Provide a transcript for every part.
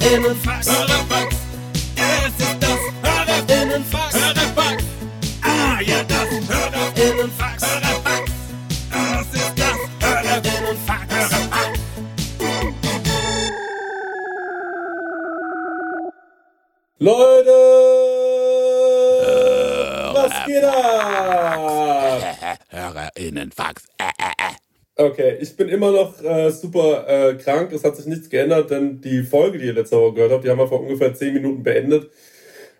Hörerfax. Hörerfax. Es ist das Hörerinnenfax. Hörerfax. Ah, ja, das Hörerinnenfax. Hörerfax. Das ist das Hörerinnenfax. Hörerfax. Leute! was geht ab? Hörerinnenfax. Okay, ich bin immer noch äh, super äh, krank. Es hat sich nichts geändert, denn die Folge, die ihr letzte Woche gehört habt, die haben wir vor ungefähr 10 Minuten beendet.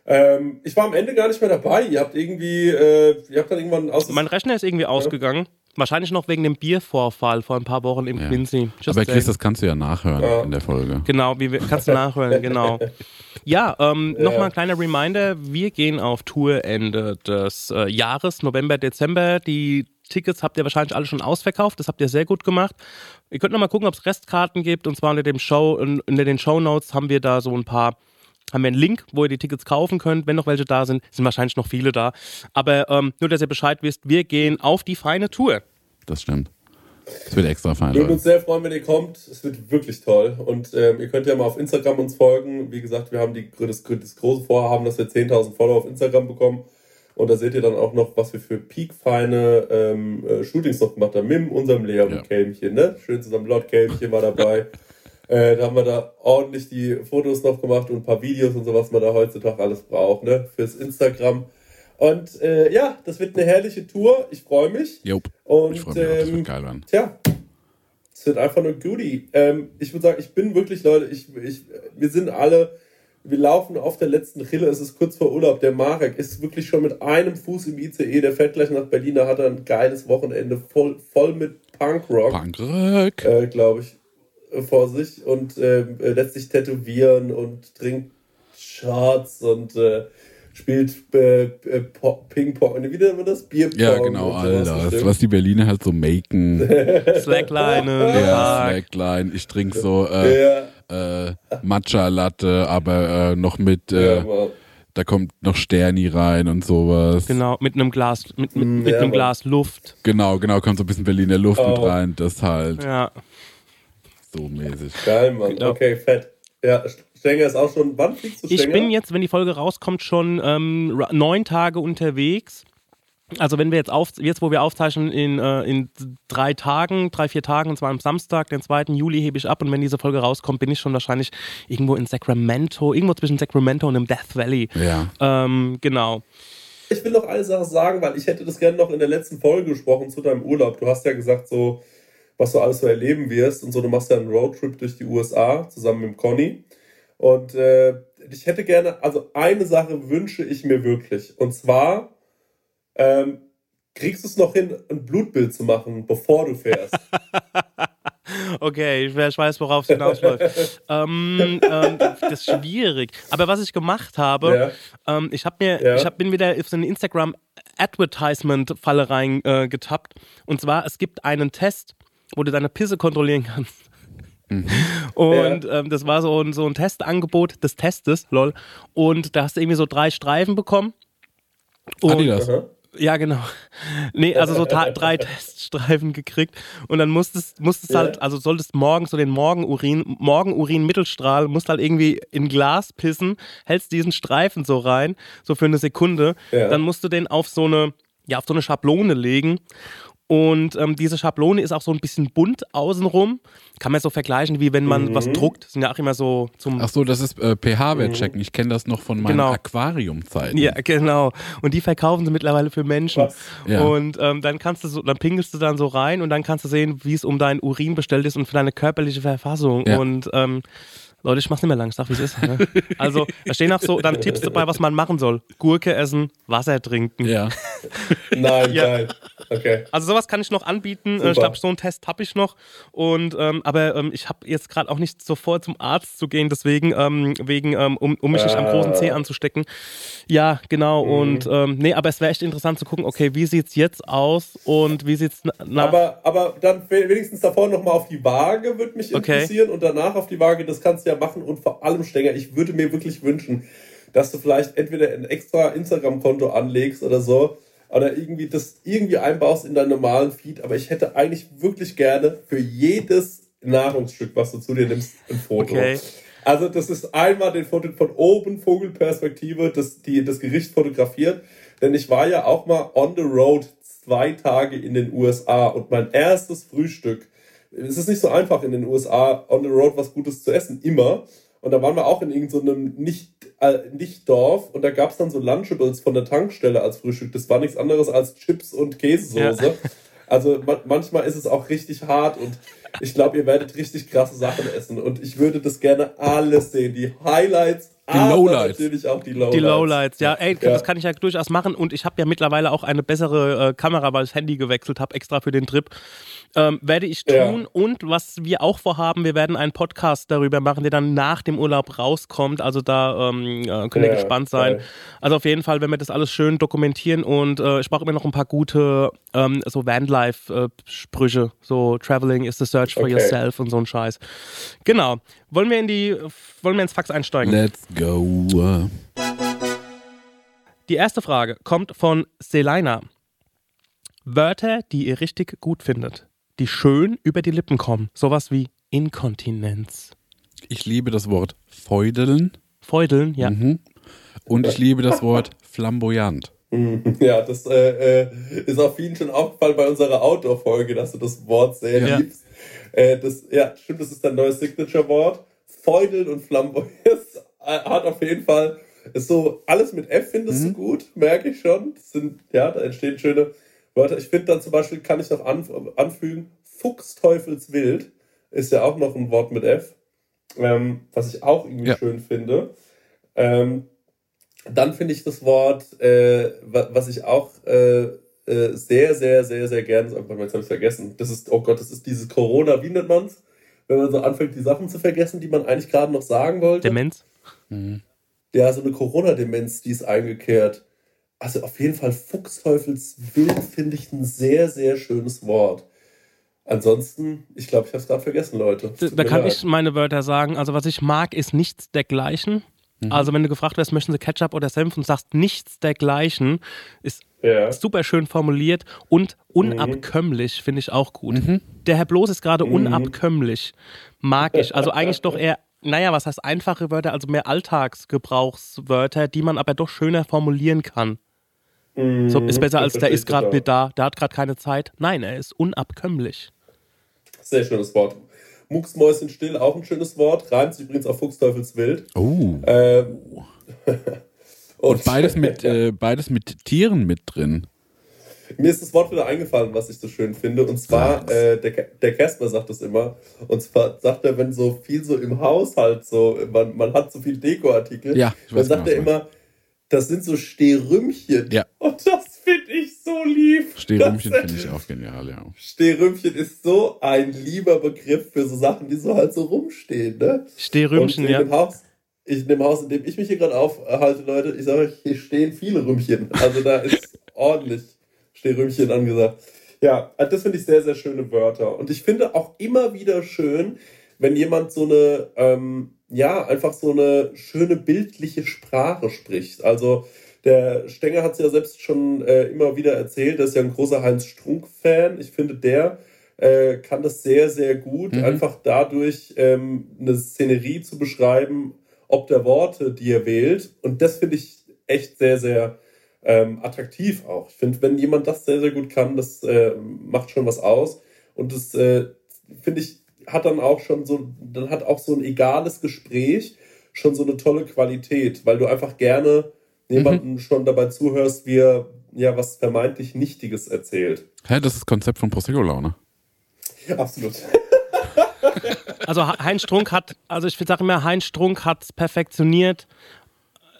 Ähm, ich war am Ende gar nicht mehr dabei. Ihr habt irgendwie, äh, ihr habt dann irgendwann aus. Mein Rechner ist irgendwie ausgegangen. Wahrscheinlich noch wegen dem Biervorfall vor ein paar Wochen im Ja. Quincy. Just Aber Chris, saying. das kannst du ja nachhören Ja. in der Folge. Genau, wie wir, kannst du nachhören, genau. Ja, ähm, Ja. nochmal ein kleiner Reminder, wir gehen auf Tour Ende des äh, Jahres, November, Dezember. Die Tickets habt ihr wahrscheinlich alle schon ausverkauft, das habt ihr sehr gut gemacht. Ihr könnt nochmal gucken, ob es Restkarten gibt und zwar unter dem Show, in- unter den Show Notes haben wir da so ein paar haben wir einen Link, wo ihr die Tickets kaufen könnt. Wenn noch welche da sind, sind wahrscheinlich noch viele da. Aber ähm, nur, dass ihr Bescheid wisst, wir gehen auf die feine Tour. Das stimmt. Es wird extra fein, Würden Leute. uns sehr freuen, wenn ihr kommt. Es wird wirklich toll. Und ähm, ihr könnt ja mal auf Instagram uns folgen. Wie gesagt, wir haben die, das, das große Vorhaben, dass wir 10.000 Follower auf Instagram bekommen. Und da seht ihr dann auch noch, was wir für peakfeine ähm, äh, Shootings noch gemacht haben. Mit unserem Leon Ja. Kälmchen, ne? Schön zusammen. Lord Kälmchen war dabei. äh, da haben wir da ordentlich die Fotos noch gemacht und ein paar Videos und so, was man da heutzutage alles braucht, ne? Fürs Instagram. Und äh, ja, das wird eine herrliche Tour. Ich freue mich. Jop. Und Ich freue mich auch, das ähm, wird geil werden. Tja, es wird einfach nur Goodie. Ähm, ich würde sagen, ich bin wirklich, Leute, ich, ich, wir sind alle, wir laufen auf der letzten Rille, es ist kurz vor Urlaub. Der Marek ist wirklich schon mit einem Fuß im ICE, der fährt gleich nach Berlin, da hat er ein geiles Wochenende voll, voll mit Punkrock, Punkrock. äh, glaube ich, äh, vor sich und ähm, äh, lässt sich tätowieren und trinkt Shots und äh, spielt äh, äh, Po- Ping-Pong, wie nennt man das? Bierpong. Ja, genau, Alter. bestimmt. Was die Berliner halt so maken. Slackline, ja, Park. Slackline. Ich trinke so äh, Ja, äh, Matcha-Latte, aber äh, noch mit, äh, da kommt noch Sterni rein und sowas. Genau, mit einem Glas, mit, mit, mit ja, einem. Glas Luft. Genau, genau, kommt so ein bisschen Berliner Luft mit Oh. rein. Das halt Ja. so mäßig. Geil, Mann. Genau. Okay, fett. Ja, Stenger ist auch schon. Wann fliegst du Ich Stenger? bin jetzt, wenn die Folge rauskommt, schon ähm, neun Tage unterwegs. Also wenn wir jetzt auf, jetzt wo wir aufzeichnen, in, äh, in drei Tagen, drei, vier Tagen, und zwar am Samstag, den 2. Juli hebe ich ab und wenn diese Folge rauskommt, bin ich schon wahrscheinlich irgendwo in Sacramento, irgendwo zwischen Sacramento und dem Death Valley. Ja. Ähm, genau. Ich will noch eine Sache sagen, weil ich hätte das gerne noch in der letzten Folge gesprochen zu deinem Urlaub. Du hast ja gesagt, so, was du alles so erleben wirst und so. Du machst ja einen Roadtrip durch die USA zusammen mit Conny. Und äh, ich hätte gerne, also eine Sache wünsche ich mir wirklich. Und zwar, ähm, kriegst du es noch hin, ein Blutbild zu machen, bevor du fährst? Okay, ich weiß- worauf es hinausläuft. ähm, ähm, das ist schwierig. Aber was ich gemacht habe, ähm, ich habe mir, Ja. ich hab, bin wieder auf so eine Instagram Advertisement-Falle reingetappt. Äh, getappt. und zwar, es gibt einen Test, wo du deine Pisse kontrollieren kannst. Und ähm, das war so ein, so ein Testangebot des Testes, lol. Und da hast du irgendwie so drei Streifen bekommen. Und, Adidas. Ja, genau. Nee, also so drei Teststreifen gekriegt. Und dann musstest, musstest Ja. halt, also solltest morgens so den Morgenurin, Morgenurin-Mittelstrahl, musst halt irgendwie in Glas pissen, hältst diesen Streifen so rein, so für eine Sekunde. Ja. Dann musst du den auf so eine, ja, auf so eine Schablone legen. Und ähm, diese Schablone ist auch so ein bisschen bunt außenrum. Kann man so vergleichen, wie wenn man Mhm. was druckt. Sind ja auch immer so zum Ach so, das ist äh, pH-Wert checken. Ich kenne das noch von meinen Genau. Aquariumzeiten. Ja, genau. Und die verkaufen sie mittlerweile für Menschen. Ja. Und ähm, dann kannst du so, dann pingelst du dann so rein und dann kannst du sehen, wie es um dein Urin bestellt ist und für deine körperliche Verfassung. Ja. Und ähm, Leute, ich mach's nicht mehr lang, ich sag, wie es ist. Ne? Also, da stehen auch so dann Tipps dabei, was man machen soll. Gurke essen, Wasser trinken. Ja. Nein, Ja. geil. Okay. Also sowas kann ich noch anbieten. Super. Ich glaube, so einen Test habe ich noch. Und ähm, aber ähm, ich habe jetzt gerade auch nicht sofort zum Arzt zu gehen, deswegen ähm, wegen ähm, um, um mich nicht am großen Zeh Ah. anzustecken. Ja, genau. Mhm. Und ähm, nee, aber es wäre echt interessant zu gucken. Okay, wie sieht's jetzt aus und wie sieht's na- nach? Aber, aber dann wenigstens davor nochmal auf die Waage, würde mich Okay. interessieren. Und danach auf die Waage, das kannst du ja machen. Und vor allem, Stenger, ich würde mir wirklich wünschen, dass du vielleicht entweder ein extra Instagram-Konto anlegst oder so. Oder irgendwie das irgendwie einbaust in deinen normalen Feed. Aber ich hätte eigentlich wirklich gerne für jedes Nahrungsstück, was du zu dir nimmst, ein Foto. Okay. Also das ist einmal den Foto von oben, Vogelperspektive, das, die, das Gericht fotografiert. Denn ich war ja auch mal on the road zwei Tage in den USA und mein erstes Frühstück, es ist nicht so einfach in den USA on the road was Gutes zu essen, immer. Und da waren wir auch in irgendeinem so nicht, äh, nicht Dorf und da gab es dann so Lunchables von der Tankstelle als Frühstück. Das war nichts anderes als Chips und Käsesoße. Ja. Also ma manchmal ist es auch richtig hart und ich glaube, ihr werdet richtig krasse Sachen essen und ich würde das gerne alles sehen. Die Highlights, Die Lowlights. natürlich auch die Lowlights. Die Lowlights, ja, ey, Ja. das kann ich ja durchaus machen und ich habe ja mittlerweile auch eine bessere äh, Kamera, weil ich das Handy gewechselt habe, extra für den Trip. Ähm, werde ich Ja. tun und was wir auch vorhaben, wir werden einen Podcast darüber machen, der dann nach dem Urlaub rauskommt. Also da ähm, äh, könnt ihr Ja, gespannt sein. geil. Also auf jeden Fall, wenn wir das alles schön dokumentieren und äh, ich brauche immer noch ein paar gute ähm, so Vanlife-Sprüche, so Traveling is the search for Okay. yourself und so ein Scheiß. Genau. Wollen wir in die, wollen wir ins Fax einsteigen? Let's go. Die erste Frage kommt von Selina. Wörter, die ihr richtig gut findet, die schön über die Lippen kommen. Sowas wie Inkontinenz. Ich liebe das Wort feudeln Feudeln, ja. mhm. und ich liebe das Wort flamboyant. Ja, das äh, äh, ist auch vielen schon aufgefallen bei unserer Outdoor-Folge, dass du das Wort sehr Ja. liebst. Äh, das, ja, stimmt, das ist dein neues Signature-Wort. Feudeln und Flamboyant hat auf jeden Fall, ist so, alles mit F findest du gut, merke ich schon. Das sind, ja, da entstehen schöne Wörter. Ich finde dann zum Beispiel, kann ich noch an, anfügen, Fuchsteufelswild ist ja auch noch ein Wort mit F, ähm, was ich auch irgendwie Ja. schön finde. Ähm, dann finde ich das Wort, äh, wa- was ich auch äh, äh, sehr, sehr, sehr, sehr gerne, oh jetzt habe ich vergessen. Das ist, oh Gott, das ist dieses Corona, wie nennt man es? Wenn man so anfängt, die Sachen zu vergessen, die man eigentlich gerade noch sagen wollte. Demenz. Ja, so eine Corona-Demenz, die ist eingekehrt. Also auf jeden Fall Fuchsteufelswild finde ich ein sehr, sehr schönes Wort. Ansonsten, ich glaube, ich habe es gerade vergessen, Leute. Da, Tut da kann leid. ich meine Wörter sagen. Also was ich mag, ist nichts dergleichen. Mhm. Also wenn du gefragt wirst, möchten sie Ketchup oder Senf und sagst nichts dergleichen, ist Ja. super schön formuliert und Mhm. unabkömmlich finde ich auch gut. Der Herr Bloß ist gerade unabkömmlich. Mag ich. Also eigentlich doch eher, naja, was heißt einfache Wörter, also mehr Alltagsgebrauchswörter, die man aber doch schöner formulieren kann. So ist besser als der ist gerade nicht da, der hat gerade keine Zeit. Nein, er ist unabkömmlich. Sehr schönes Wort. Mucksmäuschen still, auch ein schönes Wort. Reimt sich übrigens auf Fuchsteufelswild. Oh. Ähm, Und beides mit, äh, beides mit Tieren mit drin. Mir ist das Wort wieder eingefallen, was ich so schön finde. Und zwar, äh, der, Casper sagt das immer. Und zwar sagt er, wenn so viel so im Haushalt so, man, man hat so viel Dekoartikel, Ja, dann sagt genau, er immer, das sind so Stehrümchen. Ja. Und das finde ich so lieb. Stehrümchen Das- finde ich auch genial, ja. Stehrümchen ist so ein lieber Begriff für so Sachen, die so halt so rumstehen, ne? In ja. dem Haus, in dem Haus, in dem ich mich hier gerade aufhalte, Leute, ich sage euch, hier stehen viele Rümmchen. Also da ist ordentlich Stehrümchen angesagt. Ja, das finde ich sehr, sehr schöne Wörter. Und ich finde auch immer wieder schön, wenn jemand so eine, ähm, ja, einfach so eine schöne bildliche Sprache spricht. Also der Stenger hat es ja selbst schon äh, immer wieder erzählt, er ist ja ein großer Heinz Strunk-Fan. Ich finde, der äh, kann das sehr, sehr gut, Mhm. einfach dadurch ähm, eine Szenerie zu beschreiben, ob der Worte, die er wählt. Und das finde ich echt sehr, sehr ähm, attraktiv auch. Ich finde, wenn jemand das sehr, sehr gut kann, das äh, macht schon was aus. Und das äh, finde ich, hat dann auch schon so, dann hat auch so ein egales Gespräch schon so eine tolle Qualität, weil du einfach gerne jemanden schon dabei zuhörst, wie er ja was vermeintlich Nichtiges erzählt. Hä, das ist das Konzept von Prosecco-Laune. Absolut. Also Heinz Strunk hat, also ich sage immer, Heinz Strunk hat es perfektioniert,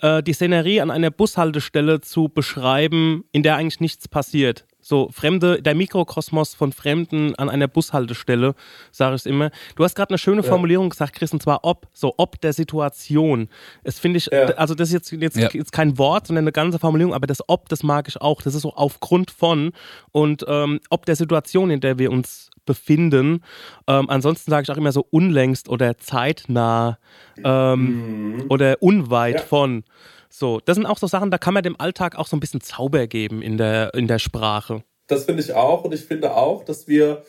äh, die Szenerie an einer Bushaltestelle zu beschreiben, in der eigentlich nichts passiert. So Fremde, der Mikrokosmos von Fremden an einer Bushaltestelle, sage ich immer. Du hast gerade eine schöne Formulierung gesagt, Chris, und zwar ob, so ob der Situation. Es finde ich, Ja. also das ist jetzt, jetzt, Ja. jetzt kein Wort, sondern eine ganze Formulierung, aber das ob, das mag ich auch. Das ist so aufgrund von und ähm, ob der Situation, in der wir uns befinden. Ähm, ansonsten sage ich auch immer so unlängst oder zeitnah ähm, oder unweit Ja. von. So, das sind auch so Sachen, da kann man dem Alltag auch so ein bisschen Zauber geben in der, in der Sprache. Das finde ich auch. Und ich finde auch, dass wir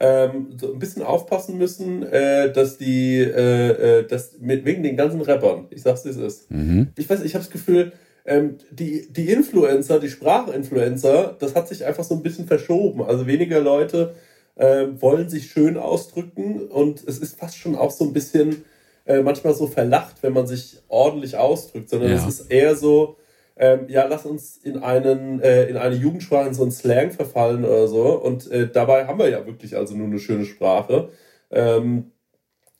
ähm, so ein bisschen aufpassen müssen, äh, dass die, äh, äh, dass mit, wegen den ganzen Rappern, ich sag's, wie es ist. Mhm. Ich weiß, ich habe das Gefühl, ähm, die, die Influencer, die Sprachinfluencer, das hat sich einfach so ein bisschen verschoben. Also weniger Leute ähm, wollen sich schön ausdrücken und es ist fast schon auch so ein bisschen äh, manchmal so verlacht, wenn man sich ordentlich ausdrückt, sondern Ja. es ist eher so, ähm, ja, lass uns in einen äh, in eine Jugendsprache, in so einen Slang verfallen oder so. Und äh, dabei haben wir ja wirklich also nur eine schöne Sprache. Ähm,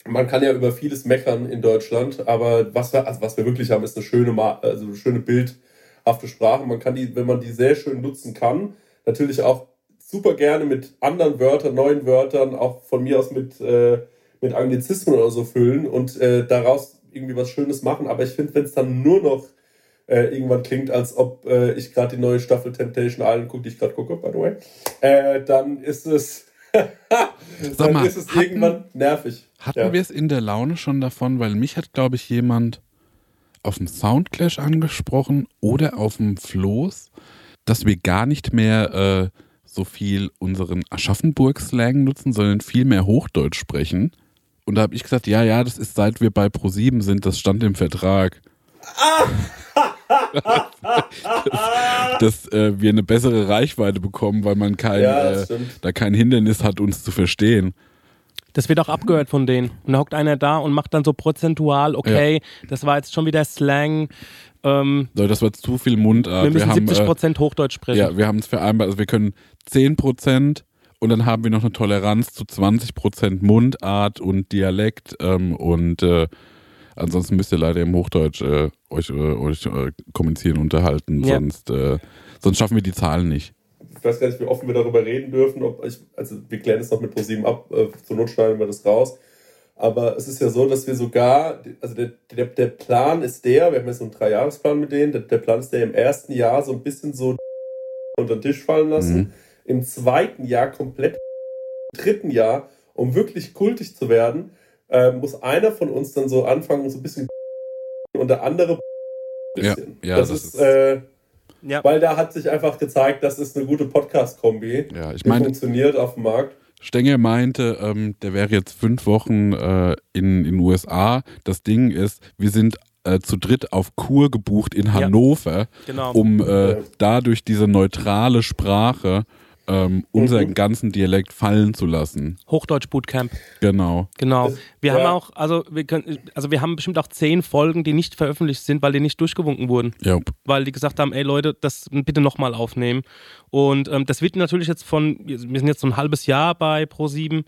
man kann ja über vieles meckern in Deutschland, aber was wir, also was wir wirklich haben, ist eine schöne, Ma- also eine schöne bildhafte Sprache. Man kann die, wenn man die sehr schön nutzen kann, natürlich auch super gerne mit anderen Wörtern, neuen Wörtern, auch von mir aus mit, äh, mit Anglizismen oder so füllen und äh, daraus irgendwie was Schönes machen. Aber ich finde, wenn es dann nur noch äh, irgendwann klingt, als ob äh, ich gerade die neue Staffel Temptation Island gucke, die ich gerade gucke, by the way, äh, dann ist es, dann mal, ist es hatten- irgendwann nervig. Hatten Ja. wir es in der Laune schon davon, weil mich hat, glaube ich, jemand auf dem Soundclash angesprochen oder auf dem Floß, dass wir gar nicht mehr äh, so viel unseren Aschaffenburg-Slang nutzen, sondern viel mehr Hochdeutsch sprechen. Und da habe ich gesagt, ja, ja, das ist seit wir bei Pro7 sind, das stand im Vertrag. dass äh, wir eine bessere Reichweite bekommen, weil man kein, Ja, äh, da kein Hindernis hat, uns zu verstehen. Das wird auch abgehört von denen. Und da hockt einer da und macht dann so prozentual, okay, das war jetzt schon wieder Slang. Ähm, So, das war zu viel Mundart. wir müssen haben, 70 äh, Prozent Hochdeutsch sprechen. Ja, wir haben es vereinbart. Also wir können 10% und dann haben wir noch eine Toleranz zu 20% Mundart und Dialekt. Ähm, und äh, ansonsten müsst ihr leider im Hochdeutsch äh, euch, äh, euch äh, kommunizieren, unterhalten. Ja. Sonst, äh, sonst schaffen wir die Zahlen nicht. Ich weiß gar nicht, wie offen wir darüber reden dürfen. Ob ich, also wir klären es noch mit ProSieben ab, äh, zur Not schneiden wir das raus. Aber es ist ja so, dass wir sogar, also der, der, der Plan ist der, wir haben jetzt so einen Dreijahresplan mit denen, der, der Plan ist der im ersten Jahr so ein bisschen so unter den Tisch fallen lassen, Mhm. Im zweiten Jahr komplett, im dritten Jahr, um wirklich kultig zu werden, äh, muss einer von uns dann so anfangen, so ein bisschen und der andere ein Ja, bisschen. ja, das, das ist, ist- äh, Ja. weil da hat sich einfach gezeigt, das ist eine gute Podcast-Kombi. Ja, ich Die meine, funktioniert auf dem Markt. Stenger meinte, ähm, der wäre jetzt fünf Wochen äh, in den USA. Das Ding ist, wir sind äh, zu dritt auf Kur gebucht in Hannover, Genau. um äh, Ja. dadurch diese neutrale Sprache ähm, unseren Mhm. ganzen Dialekt fallen zu lassen. Hochdeutsch Bootcamp. Genau. Genau. Wir ja. haben auch, also wir können, also wir haben bestimmt auch zehn Folgen, die nicht veröffentlicht sind, weil die nicht durchgewunken wurden. Ja. Weil die gesagt haben, ey Leute, das bitte nochmal aufnehmen. Und ähm, das wird natürlich jetzt von, wir sind jetzt so ein halbes Jahr bei Pro7.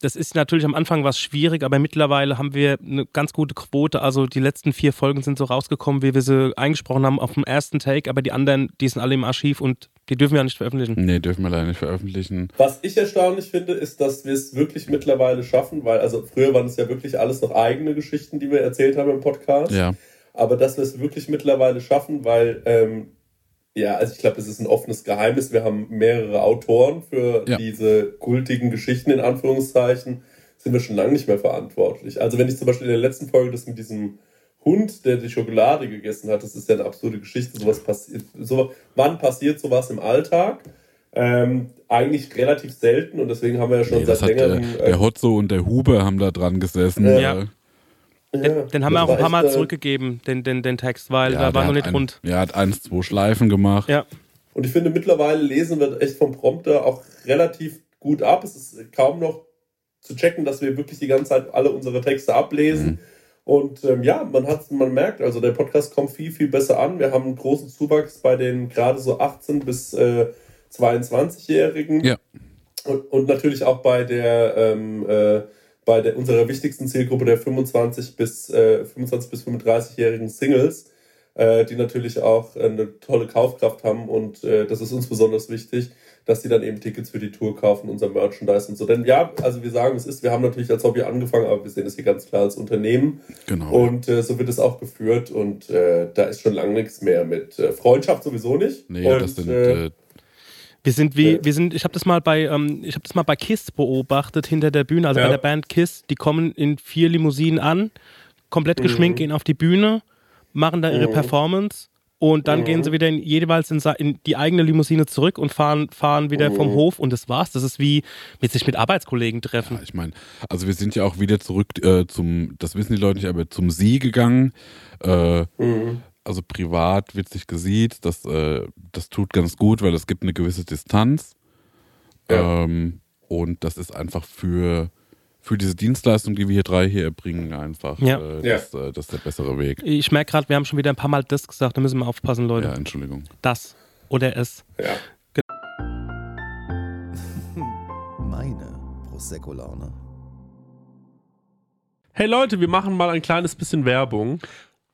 Das ist natürlich am Anfang was schwierig, aber mittlerweile haben wir eine ganz gute Quote. Also die letzten vier Folgen sind so rausgekommen, wie wir sie eingesprochen haben auf dem ersten Take, aber die anderen, die sind alle im Archiv und die dürfen wir ja nicht veröffentlichen. Nee, dürfen wir leider nicht veröffentlichen. Was ich erstaunlich finde, ist, dass wir es wirklich mittlerweile schaffen, weil also früher waren es ja wirklich alles noch eigene Geschichten, die wir erzählt haben im Podcast. Ja. Aber dass wir es wirklich mittlerweile schaffen, weil ähm, ja, also ich glaube, es ist ein offenes Geheimnis. Wir haben mehrere Autoren für Ja. diese kultigen Geschichten in Anführungszeichen. Sind wir schon lange nicht mehr verantwortlich. Also wenn ich zum Beispiel in der letzten Folge das mit diesem Hund, der die Schokolade gegessen hat, das ist ja eine absurde Geschichte. Sowas passiert. So, wann passiert sowas im Alltag? Ähm, eigentlich relativ selten und deswegen haben wir ja schon Nee, das seit hat der, längerem. äh, der Hotzo und der Huber haben da dran gesessen. Ja. Äh, Den, den haben wir auch ein paar Mal äh, zurückgegeben, den, den, den Text, weil ja, da war noch nicht ein, rund. Ja, hat eins, zwei Schleifen gemacht. Ja. Und ich finde, mittlerweile lesen wir echt vom Prompter auch relativ gut ab. Es ist kaum noch zu checken, dass wir wirklich die ganze Zeit alle unsere Texte ablesen. Mhm. Und ähm, ja, man hat, man merkt, also der Podcast kommt viel, viel besser an. Wir haben einen großen Zuwachs bei den gerade so 18 bis äh, 22-Jährigen. Ja. Und, und natürlich auch bei der, ähm, äh, bei der unserer wichtigsten Zielgruppe der 25 bis, äh, 25 bis 35-jährigen Singles, äh, die natürlich auch eine tolle Kaufkraft haben und äh, das ist uns besonders wichtig, dass die dann eben Tickets für die Tour kaufen, unser Merchandise und so. Denn ja, also wir sagen, es ist, wir haben natürlich als Hobby angefangen, aber wir sehen es hier ganz klar als Unternehmen Genau. und äh, so wird es auch geführt und äh, da ist schon lange nichts mehr mit äh, Freundschaft sowieso nicht. nee, und, das sind äh, äh, Wir sind wie, wir sind, ich habe das mal bei, ähm, ich habe das mal bei Kiss beobachtet hinter der Bühne, also Ja. bei der Band Kiss, die kommen in vier Limousinen an, komplett geschminkt, gehen auf die Bühne, machen da ihre Mhm. Performance Und dann gehen sie wieder in, jeweils in, in die eigene Limousine zurück und fahren, fahren wieder vom Hof und das war's. Das ist wie mit sich mit Arbeitskollegen treffen. Ja, ich meine, also wir sind ja auch wieder zurück äh, zum, das wissen die Leute nicht, aber zum Sie gegangen. Äh, Mhm. Also privat wird sich gesiezt, das, äh, das tut ganz gut, weil es gibt eine gewisse Distanz. Ja. Ähm, und das ist einfach für, für diese Dienstleistung, die wir hier drei hier erbringen, einfach Ja. äh, Ja. das, äh, das ist der bessere Weg. Ich merke gerade, wir haben schon wieder ein paar Mal das gesagt, da müssen wir aufpassen, Leute. Ja, Entschuldigung. Das oder es. Ja. Meine Prosecco-Laune. Hey Leute, wir machen mal ein kleines bisschen Werbung.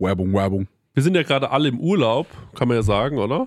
Werbung, Werbung. Wir sind ja gerade alle im Urlaub, kann man ja sagen, oder?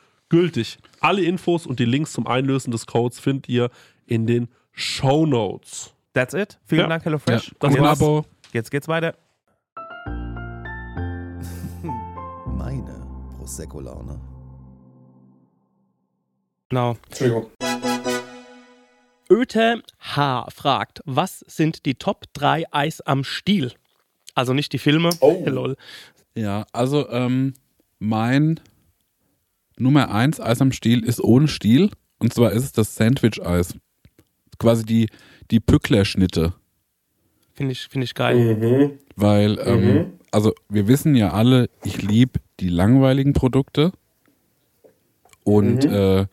gültig. Alle Infos und die Links zum Einlösen des Codes findet ihr in den Show Notes. That's it. Vielen Ja. Dank, Ja, HelloFresh. das Und ein war's. Abo. Jetzt geht's weiter. Meine Prosecco-Laune. Genau. Entschuldigung. Öte H. fragt, was sind die Top 3 Eis am Stiel? Also nicht die Filme. Oh. Lol. Ja, also ähm, mein Nummer 1 Eis am Stiel ist ohne Stiel. Und zwar ist es das Sandwich-Eis. Quasi die, die Pücklerschnitte. Finde ich, find ich geil. Mhm. Weil, ähm, also wir wissen ja alle, ich liebe die langweiligen Produkte. Und äh,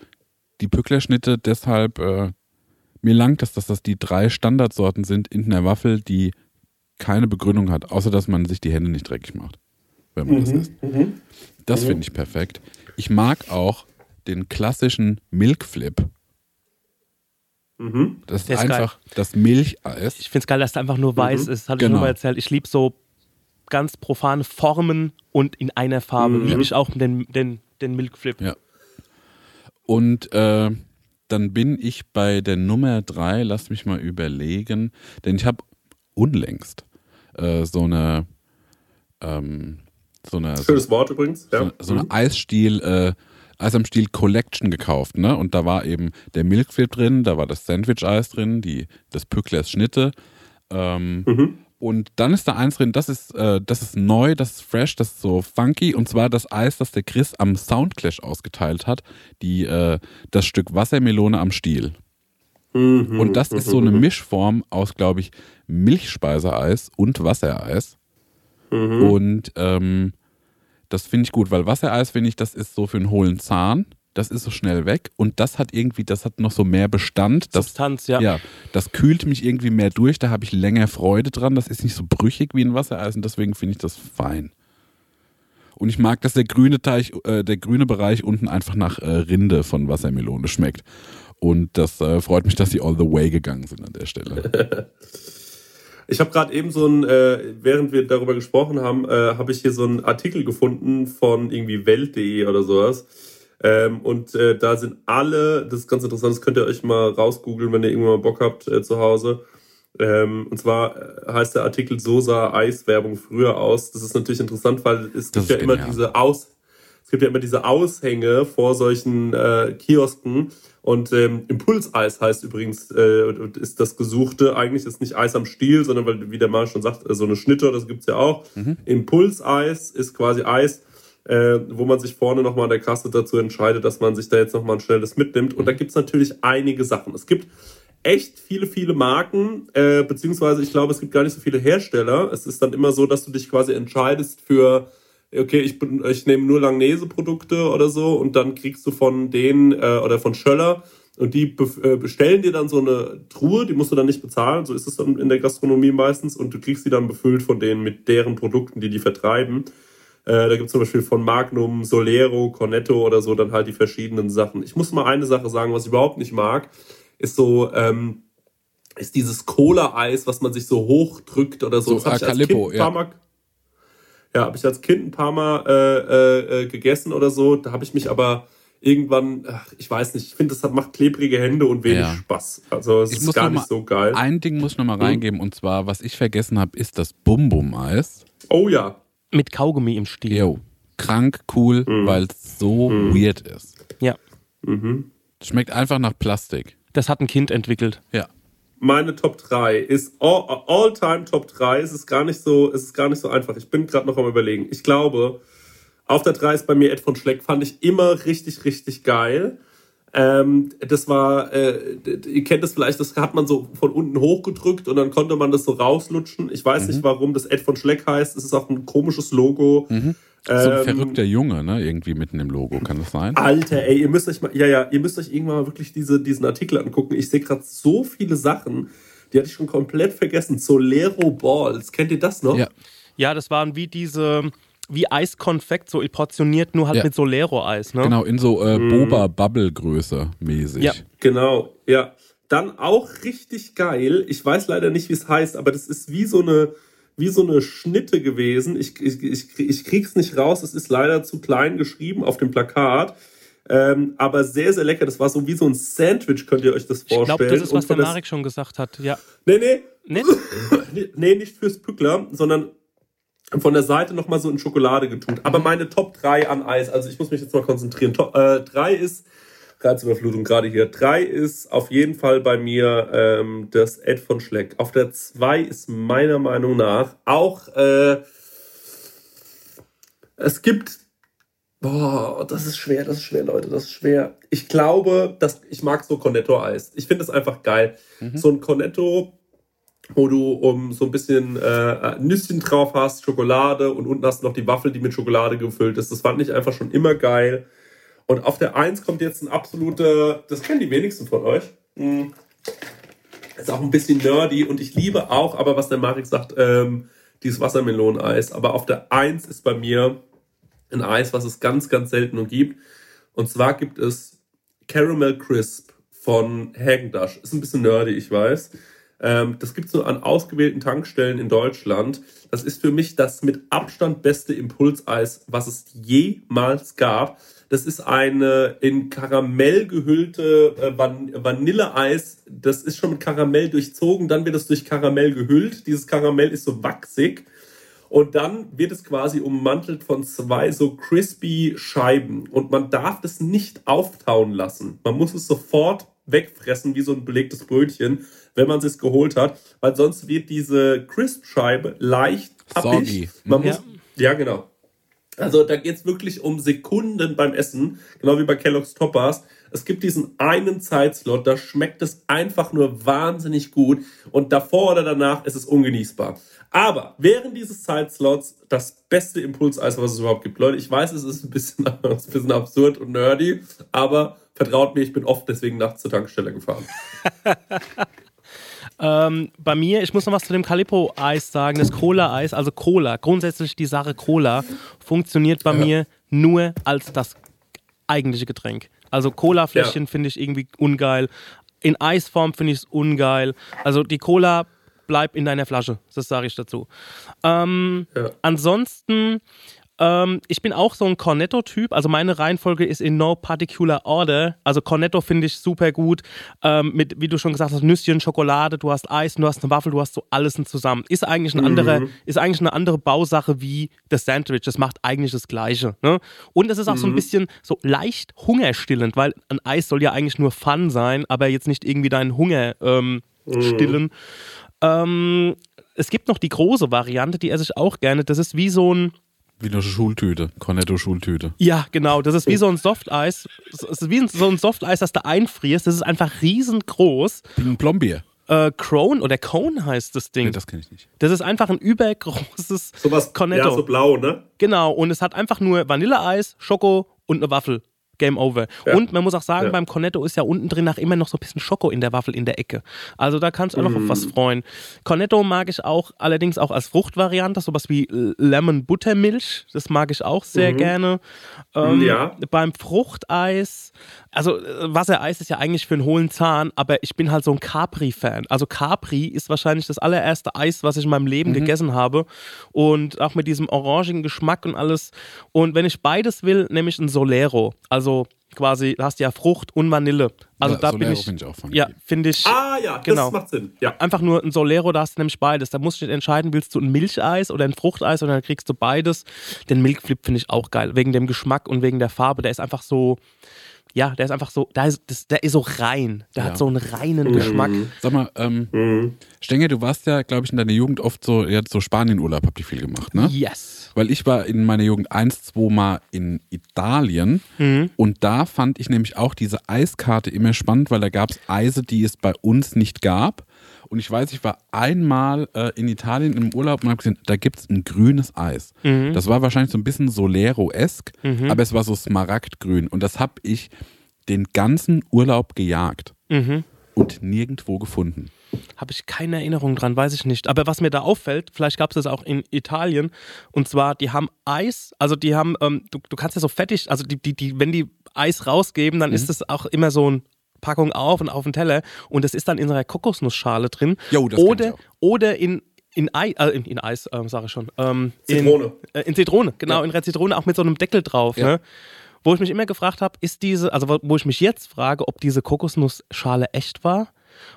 die Pücklerschnitte deshalb, äh, mir langt es, dass das die drei Standardsorten sind in einer Waffel, die keine Begründung hat, außer dass man sich die Hände nicht dreckig macht, wenn man das isst. Das finde ich perfekt. Ich mag auch den klassischen Milk Flip. Mhm. Das ist ist geil. einfach das Milcheis. Ich finde es geil, dass es einfach nur weiß Mhm. ist. Hatte ich Genau. schon mal erzählt. Ich liebe so ganz profane Formen und in einer Farbe. Mhm. Liebe ich auch den, den, den Milk Flip. Ja. Und äh, dann bin ich bei der Nummer drei, lass mich mal überlegen, denn ich habe unlängst äh, so eine ähm, so eine, so, Schönes Wort übrigens. Ja. so, so eine Mhm. Eisstiel, äh, Eis am Stiel Collection gekauft, ne? Und da war eben der Milkflip drin, da war das Sandwich-Eis drin, die, das Pücklers Schnitte. Ähm, Mhm. Und dann ist da eins drin, das ist, äh, das ist neu, das ist fresh, das ist so funky. Und zwar das Eis, das der Chris am Soundclash ausgeteilt hat. Die, äh, das Stück Wassermelone am Stiel. Mhm. Und das ist so eine Mischform aus, glaube ich, Milchspeiseeis und Wassereis. Mhm. Und ähm, das finde ich gut, weil Wassereis, finde ich, das ist so für einen hohlen Zahn. Das ist so schnell weg. Und das hat irgendwie, das hat noch so mehr Bestand. Das, Substanz, ja. ja, das kühlt mich irgendwie mehr durch, da habe ich länger Freude dran. Das ist nicht so brüchig wie ein Wassereis und deswegen finde ich das fein. Und ich mag, dass der grüne Teich, äh, der grüne Bereich unten einfach nach äh, Rinde von Wassermelone schmeckt. Und das äh, freut mich, dass sie all the way gegangen sind an der Stelle. Ich habe gerade eben so ein, äh, während wir darüber gesprochen haben, äh, habe ich hier so einen Artikel gefunden von irgendwie Welt.de oder sowas. Ähm, und äh, da sind alle, das ist ganz interessant, das könnt ihr euch mal rausgoogeln, wenn ihr irgendwann mal Bock habt äh, zu Hause. Ähm, und zwar äh, heißt der Artikel So sah Eiswerbung früher aus. Das ist natürlich interessant, weil es Das gibt ja immer genial. diese Aus, es gibt ja immer diese Aushänge vor solchen äh, Kiosken. Und ähm, Impulseis heißt übrigens, äh, ist das Gesuchte. Eigentlich ist nicht Eis am Stiel, sondern weil, wie der Mann schon sagt, äh, so eine Schnitte, das gibt's ja auch. Impulseis ist quasi Eis, äh, wo man sich vorne nochmal an der Kasse dazu entscheidet, dass man sich da jetzt nochmal ein schnelles mitnimmt. Und da gibt's natürlich einige Sachen. Es gibt echt viele, viele Marken, äh, beziehungsweise ich glaube, es gibt gar nicht so viele Hersteller. Es ist dann immer so, dass du dich quasi entscheidest für, okay, ich, ich nehme nur Langnese-Produkte oder so und dann kriegst du von denen äh, oder von Schöller und die äh, bestellen dir dann so eine Truhe, die musst du dann nicht bezahlen, so ist es dann in der Gastronomie meistens und du kriegst die dann befüllt von denen mit deren Produkten, die die vertreiben. Äh, da gibt es zum Beispiel von Magnum, Solero, Cornetto oder so dann halt die verschiedenen Sachen. Ich muss mal eine Sache sagen, was ich überhaupt nicht mag, ist so, ähm, ist dieses Cola-Eis, was man sich so hochdrückt oder so. So, das hab ich als Kind ja. Mal, ja, habe ich als Kind ein paar Mal äh, äh, äh, gegessen oder so. Da habe ich mich aber irgendwann, ach, ich weiß nicht, ich finde, das hat, macht klebrige Hände und wenig Ja. Spaß. Also es Ich ist gar nicht mal so geil. Ein Ding muss ich nochmal reingeben und zwar, was ich vergessen habe, ist das Bum-Bum-Eis. Oh ja. Mit Kaugummi im Stiel. Jo, krank cool, weil es so weird ist. Ja. Mhm. Schmeckt einfach nach Plastik. Das hat ein Kind entwickelt. Ja. Meine Top 3 ist all- All-Time Top 3. Es ist gar nicht so, es ist gar nicht so einfach. Ich bin gerade noch am überlegen. Ich glaube, auf der 3 ist bei mir Ed von Schleck, fand ich immer richtig, richtig geil. Ähm, das war, äh, ihr kennt das vielleicht, das hat man so von unten hochgedrückt und dann konnte man das so rauslutschen. Ich weiß nicht, warum das Ed von Schleck heißt. Es ist auch ein komisches Logo. So ein Ähm, verrückter Junge, ne? Irgendwie mitten im Logo, kann das sein? Alter, ey, ihr müsst euch mal, ja, ja, ihr müsst euch irgendwann mal wirklich diese, diesen Artikel angucken. Ich sehe gerade so viele Sachen, die hatte ich schon komplett vergessen. Solero Balls, kennt ihr das noch? Ja. Ja, das waren wie diese, wie Eiskonfekt, so portioniert, nur halt Ja. mit Solero-Eis. Ne? Genau, in so äh, Boba-Bubble-Größe mäßig. Ja. Genau, ja. Dann auch richtig geil. Ich weiß leider nicht, wie es heißt, aber das ist wie so eine, wie so eine Schnitte gewesen. Ich, ich, ich, ich krieg's nicht raus. Es ist leider zu klein geschrieben auf dem Plakat. Ähm, aber sehr, sehr lecker. Das war so wie so ein Sandwich, könnt ihr euch das Ich vorstellen. glaube, das ist, was der Marek schon gesagt hat. Ja. Nee, nee, Nett? nee, nicht fürs Pückler, sondern von der Seite nochmal so in Schokolade getut. Aber meine Top 3 an Eis, also ich muss mich jetzt mal konzentrieren. Top, äh, 3 ist, Reizüberflutung gerade hier, 3 ist auf jeden Fall bei mir ähm, das Ed von Schleck. Auf der 2 ist meiner Meinung nach auch, äh, es gibt, boah, das ist schwer, das ist schwer, Leute, das ist schwer. Ich glaube, dass ich mag so Cornetto-Eis. Ich finde es einfach geil. So ein Cornetto wo du um so ein bisschen äh, Nüsschen drauf hast, Schokolade und unten hast du noch die Waffel, die mit Schokolade gefüllt ist. Das fand ich einfach schon immer geil. Und auf der 1 kommt jetzt ein absoluter, das kennen die wenigsten von euch. Hm. Ist auch ein bisschen nerdy und ich liebe auch, aber was der Marek sagt, ähm, dieses Wassermeloneneis. Aber auf der 1 ist bei mir ein Eis, was es ganz, ganz selten nur gibt. Und zwar gibt es Caramel Crisp von Hägendash. Ist ein bisschen nerdy, ich weiß. Ähm, das gibt es nur an ausgewählten Tankstellen in Deutschland. Das ist für mich das mit Abstand beste Impulseis, was es jemals gab. Das ist eine in Karamell gehüllte äh, Van Vanilleeis. Das ist schon mit Karamell durchzogen, dann wird es durch Karamell gehüllt. Dieses Karamell ist so wachsig. Und dann wird es quasi ummantelt von zwei so crispy Scheiben. Und man darf das nicht auftauen lassen. Man muss es sofort wegfressen wie so ein belegtes Brötchen, wenn man es geholt hat, weil sonst wird diese Crisp-Scheibe leicht happig. Man Ja. muss, ja, genau. Also da geht es wirklich um Sekunden beim Essen, genau wie bei Kellogg's Toppers. Es gibt diesen einen Zeitslot, da schmeckt es einfach nur wahnsinnig gut und davor oder danach ist es ungenießbar. Aber während dieses Zeitslots das beste Impulseis, was es überhaupt gibt. Leute, ich weiß, es ist ein bisschen, ein bisschen absurd und nerdy, aber vertraut mir, ich bin oft deswegen nachts zur Tankstelle gefahren. Ähm, bei mir, ich muss noch was zu dem Calippo-Eis sagen, das Cola-Eis, also Cola, grundsätzlich die Sache Cola funktioniert bei Ja. mir nur als das eigentliche Getränk. Also Cola-Fläschchen finde ich irgendwie ungeil. In Eisform finde ich es ungeil. Also die Cola bleibt in deiner Flasche, das sage ich dazu. Ähm, Ja. Ansonsten, ähm, ich bin auch so ein Cornetto-Typ. Also meine Reihenfolge ist in no particular order. Also Cornetto finde ich super gut. Ähm, mit, wie du schon gesagt hast, Nüsschen, Schokolade, du hast Eis, du hast eine Waffel, du hast so alles zusammen. Ist eigentlich eine andere, ist eigentlich eine andere Bausache wie das Sandwich. Das macht eigentlich das Gleiche. Ne? Und es ist auch so ein bisschen so leicht hungerstillend, weil ein Eis soll ja eigentlich nur Fun sein, aber jetzt nicht irgendwie deinen Hunger ähm, stillen. Ähm, es gibt noch die große Variante, die esse ich auch gerne. Das ist wie so ein, Wie eine Schultüte, Cornetto-Schultüte. ja, genau, das ist wie so ein Softeis. Es ist wie so ein Softeis, das du einfrierst. Das ist einfach riesengroß. Ein Plombier. Äh, Crone oder Cone heißt das Ding. Nee, das kenne ich nicht. Das ist einfach ein übergroßes Sowas, Cornetto. ja, so blau, ne? Genau, und es hat einfach nur Vanilleeis, Schoko und eine Waffel. Game over. Ja. Und man muss auch sagen, Ja. beim Cornetto ist ja unten drin nach immer noch so ein bisschen Schoko in der Waffel in der Ecke. Also da kannst du auch noch auf was Mm. freuen. Cornetto mag ich auch allerdings auch als Fruchtvariante, sowas wie Lemon Buttermilch. Das mag ich auch sehr gerne. Ähm, Mhm. Ja. Beim Fruchteis, also äh, Wassereis ist ja eigentlich für einen hohlen Zahn, aber ich bin halt so ein Capri-Fan. Also Capri ist wahrscheinlich das allererste Eis, was ich in meinem Mhm. Leben gegessen habe. Und auch mit diesem orangigen Geschmack und alles. Und wenn ich beides will, nehme ich ein Solero. Also quasi, da hast du ja Frucht und Vanille. Also Ja, da bin Solero ich. finde ich auch funky. Ja, finde ich. Ah ja, Genau. das macht Sinn. Ja. Einfach nur ein Solero, da hast du nämlich beides. Da musst du dich entscheiden, willst du ein Milcheis oder ein Fruchteis und dann kriegst du beides. Den Milkflip finde ich auch geil, wegen dem Geschmack und wegen der Farbe. Der ist einfach so, ja, der ist einfach so, der ist, das, der ist so rein. Der Ja. hat so einen reinen Geschmack. Sag mal, ähm, Mhm. Stenger, du warst ja, glaube ich, in deiner Jugend oft so, habt so Spanienurlaub, habt ihr viel gemacht, ne? Yes. Weil ich war in meiner Jugend eins, zwei Mal in Italien Mhm. und da fand ich nämlich auch diese Eiskarte immer spannend, weil da gab es Eise, die es bei uns nicht gab. Und ich weiß, ich war einmal äh, in Italien im Urlaub und habe gesehen, da gibt es ein grünes Eis. Mhm. Das war wahrscheinlich so ein bisschen Solero-esk, aber es war so smaragdgrün. Und das habe ich den ganzen Urlaub gejagt Mhm. und nirgendwo gefunden. Habe ich keine Erinnerung dran, weiß ich nicht. Aber was mir da auffällt, vielleicht gab es das auch in Italien, und zwar, die haben Eis, also die haben, ähm, du, du kannst ja so fettig, also die, die, die, wenn die Eis rausgeben, dann ist das auch immer so ein Packung auf und auf den Teller und das ist dann in so einer Kokosnussschale drin. Jo, das oder, oder in in, Ei, äh, in, in Eis, ähm, sage ich schon. Ähm, Zitrone. In, äh, in Zitrone, genau, Ja. in der Zitrone auch mit so einem Deckel drauf. Ja. Ne? Wo ich mich immer gefragt habe, ist diese, also wo- ich mich jetzt frage, ob diese Kokosnussschale echt war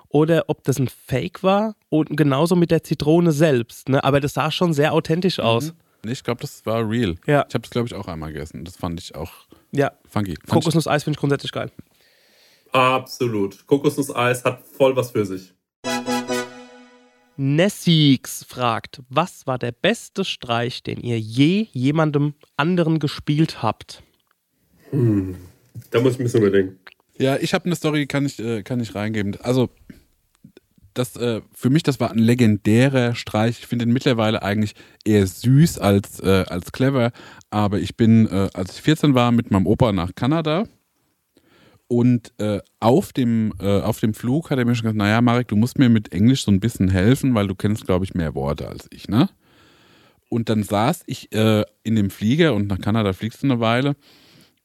oder ob das ein Fake war und genauso mit der Zitrone selbst. Ne? Aber das sah schon sehr authentisch aus. Nee, Ich glaube, das war real. Ja. Ich habe es, glaube ich, auch einmal gegessen. Das fand ich auch Ja, funky. Kokosnusseis finde ich grundsätzlich geil. Absolut. Kokosnusseis hat voll was für sich. Nessix fragt, was war der beste Streich, den ihr je jemandem anderen gespielt habt? Da muss ich ein bisschen überdenken. ja, ich habe eine Story, kann ich, äh, kann ich reingeben. Also, das, äh, für mich, das war ein legendärer Streich. Ich finde ihn mittlerweile eigentlich eher süß als, äh, als clever. Aber ich bin, als ich 14 war, mit meinem Opa nach Kanada. Und äh, auf, dem, äh, auf dem Flug hat er mir schon gesagt, naja, Marek, du musst mir mit Englisch so ein bisschen helfen, weil du kennst, glaube ich, mehr Worte als ich, ne? Und dann saß ich äh, in dem Flieger und nach Kanada fliegst du eine Weile.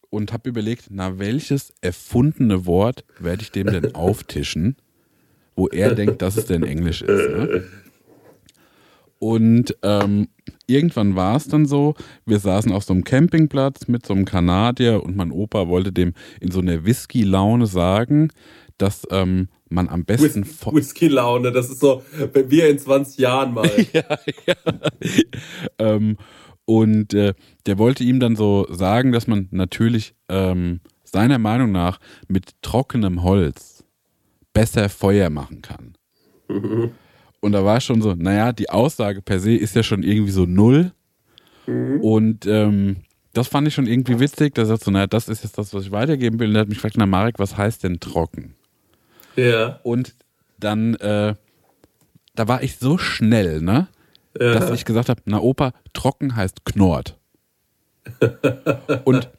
und habe überlegt, na welches erfundene Wort werde ich dem denn auftischen, wo er denkt, dass es denn Englisch ist. Ne? Und ähm, irgendwann war es dann so, wir saßen auf so einem Campingplatz mit so einem Kanadier und mein Opa wollte dem in so einer Whisky-Laune sagen, dass ähm, man am besten Whis Whisky-Laune, das ist so, wenn wir in 20 Jahren mal. ja, ja. ähm, und äh, der wollte ihm dann so sagen, dass man natürlich ähm, seiner Meinung nach mit trockenem Holz besser Feuer machen kann. Und da war schon so, naja, die Aussage per se ist ja schon irgendwie so null. Und ähm, das fand ich schon irgendwie witzig. Da sagt so, naja, das ist jetzt das, was ich weitergeben will. Und er hat mich gefragt, na Marek, was heißt denn trocken? Ja. Und dann, äh, da war ich so schnell, ne? Dass ich gesagt habe, na Opa, trocken heißt knort. Und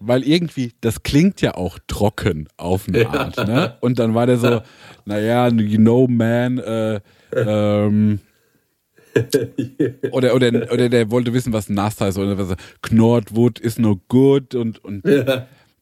weil irgendwie, das klingt ja auch trocken auf eine Art, ne? Und dann war der so, naja, you know, man, äh, ähm, oder, oder, oder der wollte wissen, was nass heißt, oder was knort wood is no good und, und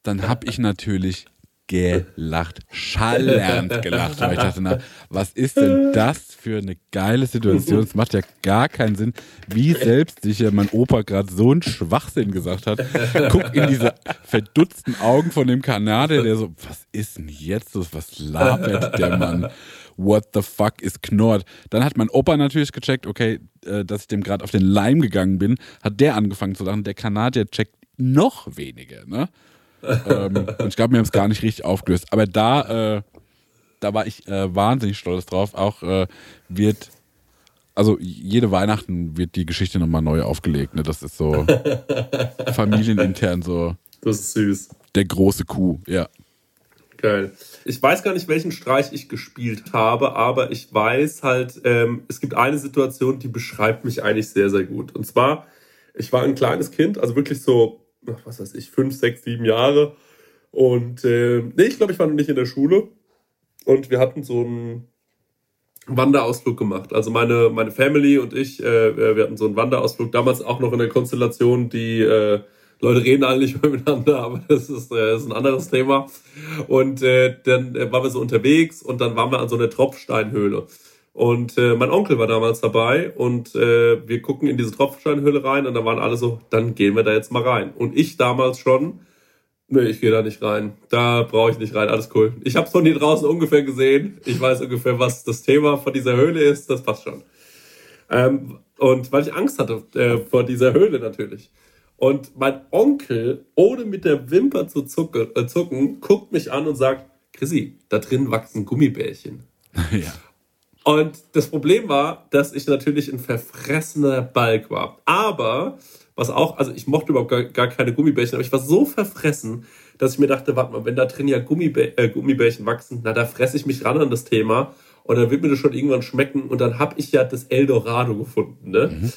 dann habe ich natürlich gelacht, schallernd gelacht, weil ich dachte, na, was ist denn das für eine geile Situation? Es macht ja gar keinen Sinn, wie selbstsicher mein Opa gerade so einen Schwachsinn gesagt hat. Guck in diese verdutzten Augen von dem Kanadier, der so, was ist denn jetzt los? Was labert der Mann? What the fuck ist Knort? Dann hat mein Opa natürlich gecheckt, okay, äh, dass ich dem gerade auf den Leim gegangen bin, hat der angefangen zu lachen. Der Kanadier checkt noch weniger, ne? ähm, und ich glaube, wir haben es gar nicht richtig aufgelöst. Aber da, äh, da war ich äh, wahnsinnig stolz drauf. Auch äh, wird, also jede Weihnachten wird die Geschichte nochmal neu aufgelegt. Ne? Das ist so familienintern so Das ist süß. der große Kuh, ja. Geil. Ich weiß gar nicht, welchen Streich ich gespielt habe, aber ich weiß halt, ähm, es gibt eine Situation, die beschreibt mich eigentlich sehr, sehr gut. Und zwar, ich war ein kleines Kind, also wirklich so, was weiß ich, fünf, sechs, sieben Jahre. Und äh, nee, ich glaube, ich war noch nicht in der Schule. Und wir hatten so einen Wanderausflug gemacht. Also meine, meine Family und ich, äh, wir hatten so einen Wanderausflug, damals auch noch in der Konstellation, die äh, Leute reden alle nicht mehr miteinander, aber das ist, äh, ist ein anderes Thema. Und äh, dann äh, waren wir so unterwegs und dann waren wir an so einer Tropfsteinhöhle. Und äh, mein Onkel war damals dabei und äh, wir gucken in diese Tropfsteinhöhle rein und da waren alle so, dann gehen wir da jetzt mal rein. Und ich damals schon, nee, ich gehe da nicht rein. Da brauche ich nicht rein, alles cool. Ich habe von hier draußen ungefähr gesehen. Ich weiß ungefähr, was das Thema von dieser Höhle ist. Das passt schon. Ähm, und weil ich Angst hatte äh, vor dieser Höhle natürlich. Und mein Onkel, ohne mit der Wimper zu zucken, äh, zucken, guckt mich an und sagt, Chrissy, da drin wachsen Gummibärchen. ja. Und das Problem war, dass ich natürlich ein verfressener Balk war. Aber, was auch, also ich mochte überhaupt gar, gar keine Gummibärchen, aber ich war so verfressen, dass ich mir dachte, warte mal, wenn da drin ja Gummibä äh, Gummibärchen wachsen, na, da fresse ich mich ran an das Thema und dann wird mir das schon irgendwann schmecken und dann habe ich ja das Eldorado gefunden, ne?